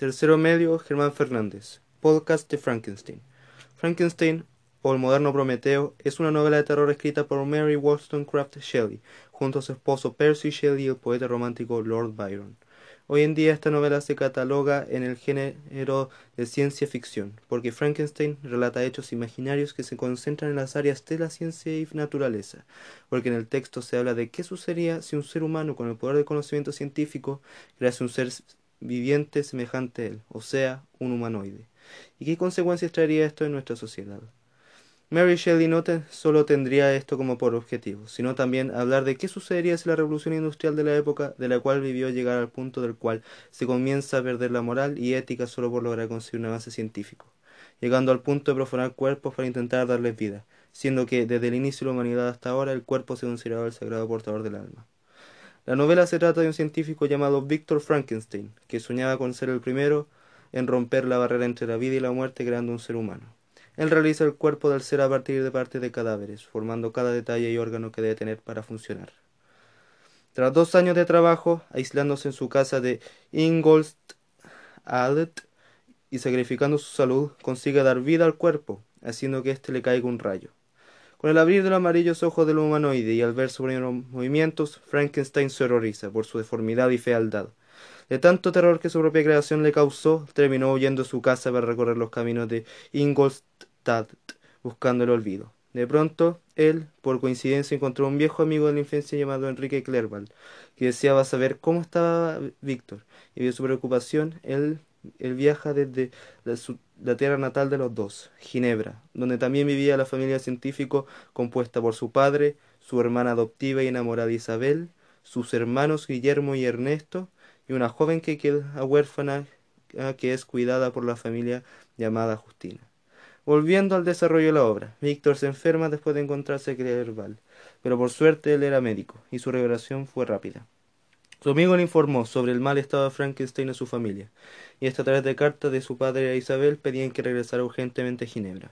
Tercero medio, Germán Fernández. Podcast de Frankenstein. Frankenstein, o El moderno Prometeo, es una novela de terror escrita por Mary Wollstonecraft Shelley, junto a su esposo Percy Shelley y el poeta romántico Lord Byron. Hoy en día esta novela se cataloga en el género de ciencia ficción, porque Frankenstein relata hechos imaginarios que se concentran en las áreas de la ciencia y naturaleza, porque en el texto se habla de qué sucedería si un ser humano con el poder del conocimiento científico crease un ser viviente semejante a él, o sea, un humanoide. ¿Y qué consecuencias traería esto en nuestra sociedad? Mary Shelley no solo tendría esto como por objetivo, sino también hablar de qué sucedería si la revolución industrial de la época de la cual vivió llegar al punto del cual se comienza a perder la moral y ética solo por lograr conseguir un avance científico, llegando al punto de profanar cuerpos para intentar darles vida, siendo que desde el inicio de la humanidad hasta ahora el cuerpo se consideraba el sagrado portador del alma. La novela se trata de un científico llamado Victor Frankenstein, que soñaba con ser el primero en romper la barrera entre la vida y la muerte creando un ser humano. Él realiza el cuerpo del ser a partir de partes de cadáveres, formando cada detalle y órgano que debe tener para funcionar. Tras dos años de trabajo, aislándose en su casa de Ingolstadt y sacrificando su salud, consigue dar vida al cuerpo, haciendo que éste le caiga un rayo. Con el abrir de los amarillos ojos del humanoide y al ver sus movimientos, Frankenstein se horroriza por su deformidad y fealdad. De tanto terror que su propia creación le causó, terminó huyendo de su casa para recorrer los caminos de Ingolstadt, buscando el olvido. De pronto, él, por coincidencia, encontró un viejo amigo de la infancia llamado Enrique Clerval, que deseaba saber cómo estaba Víctor, y vio su preocupación, él, él viaja desde la, la, tierra natal de los dos, Ginebra, donde también vivía la familia científica compuesta por su padre, su hermana adoptiva y enamorada Isabel, sus hermanos Guillermo y Ernesto, y una joven que queda huérfana ah, que es cuidada por la familia llamada Justina. Volviendo al desarrollo de la obra, Víctor se enferma después de encontrarse Clerval, pero por suerte él era médico y su revelación fue rápida. Su amigo le informó sobre el mal estado de Frankenstein a su familia, y esta a través de cartas de su padre a Isabel pedían que regresara urgentemente a Ginebra.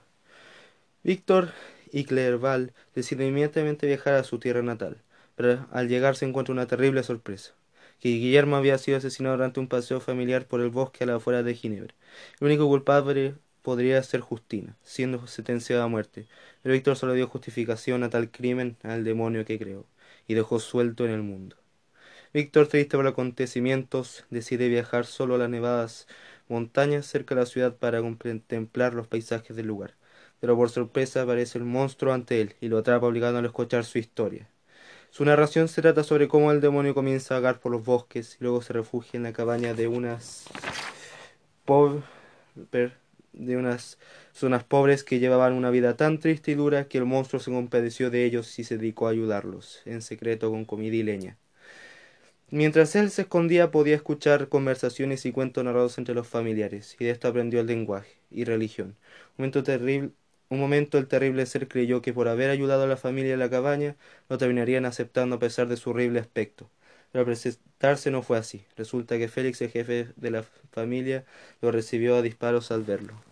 Víctor y Clerval deciden inmediatamente viajar a su tierra natal, pero al llegar se encuentra una terrible sorpresa que Guillermo había sido asesinado durante un paseo familiar por el bosque a la afuera de Ginebra. El único culpable podría ser Justina, siendo sentenciada a muerte, pero Víctor solo dio justificación a tal crimen al demonio que creó, y dejó suelto en el mundo. Víctor, triste por los acontecimientos, decide viajar solo a las nevadas montañas cerca de la ciudad para contemplar los paisajes del lugar. Pero por sorpresa aparece el monstruo ante él y lo atrapa obligándolo a escuchar su historia. Su narración se trata sobre cómo el demonio comienza a vagar por los bosques y luego se refugia en la cabaña de unas de unas zonas pobres que llevaban una vida tan triste y dura que el monstruo se compadeció de ellos y se dedicó a ayudarlos, en secreto con comida y leña. Mientras él se escondía podía escuchar conversaciones y cuentos narrados entre los familiares, y de esto aprendió el lenguaje y religión. Un momento terrible, un momento el terrible ser creyó que por haber ayudado a la familia en la cabaña lo terminarían aceptando a pesar de su horrible aspecto. Pero presentarse no fue así. Resulta que Félix, el jefe de la familia, lo recibió a disparos al verlo.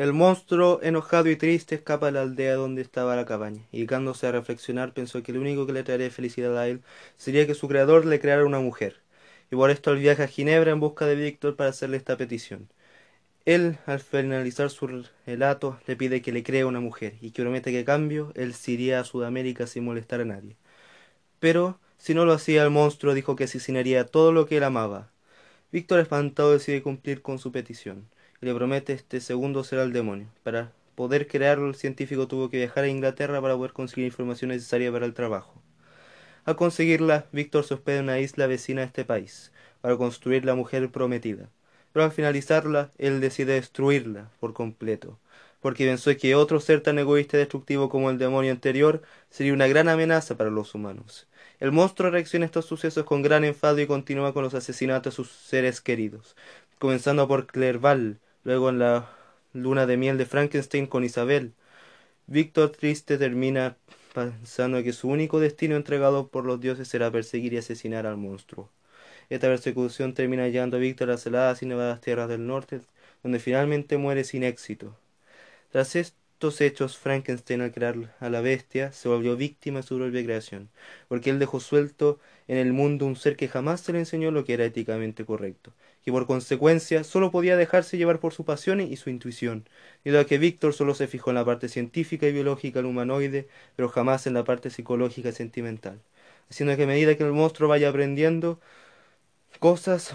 El monstruo, enojado y triste, escapa a la aldea donde estaba la cabaña, y dedicándose a reflexionar pensó que lo único que le traería felicidad a él sería que su creador le creara una mujer, y por esto él viaja a Ginebra en busca de Víctor para hacerle esta petición. Él, al finalizar su relato, le pide que le cree una mujer y que promete que a cambio él se iría a Sudamérica sin molestar a nadie. Pero, si no lo hacía, el monstruo dijo que asesinaría todo lo que él amaba. Víctor, espantado, decide cumplir con su petición le promete este segundo será el demonio. Para poder crearlo, el científico tuvo que viajar a Inglaterra para poder conseguir información necesaria para el trabajo. Al conseguirla, Víctor se hospeda en una isla vecina a este país, para construir la mujer prometida pero al finalizarla él decide destruirla por completo, porque pensó que otro ser tan egoísta y destructivo como el demonio anterior sería una gran amenaza para los humanos. El monstruo reacciona a estos sucesos con gran enfado y continúa con los asesinatos de sus seres queridos, comenzando por Clerval, luego en la luna de miel de Frankenstein con Isabel. Víctor triste termina pensando que su único destino entregado por los dioses será perseguir y asesinar al monstruo. Esta persecución termina llevando a Víctor a las heladas y nevadas tierras del norte, donde finalmente muere sin éxito. Tras estos hechos Frankenstein al crear a la bestia se volvió víctima de su propia creación, porque él dejó suelto en el mundo un ser que jamás se le enseñó lo que era éticamente correcto, que por consecuencia solo podía dejarse llevar por su pasión y su intuición, debido a que Víctor solo se fijó en la parte científica y biológica del humanoide, pero jamás en la parte psicológica y sentimental, haciendo que a medida que el monstruo vaya aprendiendo cosas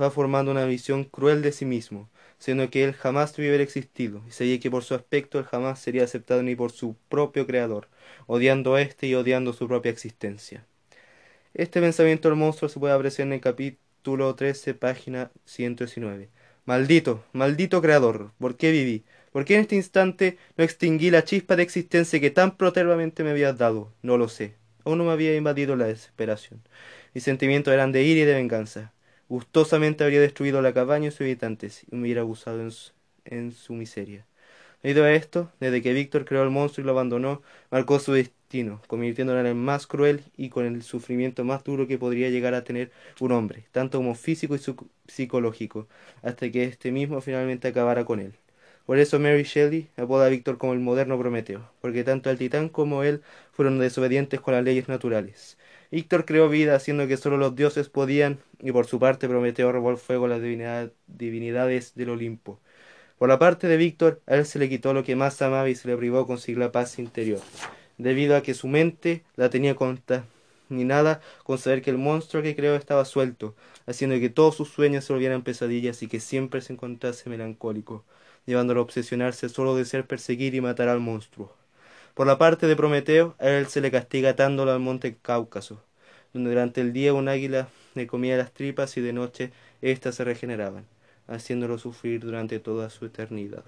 va formando una visión cruel de sí mismo, sino que él jamás haber existido, y sabía que por su aspecto él jamás sería aceptado ni por su propio creador, odiando a éste y odiando su propia existencia. Este pensamiento del monstruo se puede apreciar en el capítulo 13, página 119. Maldito, maldito creador, ¿por qué viví? ¿Por qué en este instante no extinguí la chispa de existencia que tan protervamente me habías dado? No lo sé. Aún no me había invadido la desesperación. Mis sentimientos eran de ira y de venganza. Gustosamente habría destruido la cabaña y sus habitantes y hubiera abusado en su, en su miseria. Debido a esto, desde que Víctor creó al monstruo y lo abandonó, marcó su destino, convirtiéndolo en el más cruel y con el sufrimiento más duro que podría llegar a tener un hombre, tanto como físico y psicológico, hasta que este mismo finalmente acabara con él. Por eso Mary Shelley apoda a Víctor como el moderno Prometeo, porque tanto el titán como él fueron desobedientes con las leyes naturales. Víctor creó vida haciendo que solo los dioses podían, y por su parte Prometeo robó fuego a las divinidad, divinidades del Olimpo. Por la parte de Víctor, a él se le quitó lo que más amaba y se le privó conseguir la paz interior, debido a que su mente la tenía contaminada con saber que el monstruo que creó estaba suelto, haciendo que todos sus sueños se volvieran pesadillas y que siempre se encontrase melancólico, llevándolo a obsesionarse solo de ser perseguir y matar al monstruo. Por la parte de Prometeo, a él se le castiga atándolo al monte Cáucaso, donde durante el día un águila le comía las tripas y de noche éstas se regeneraban, haciéndolo sufrir durante toda su eternidad.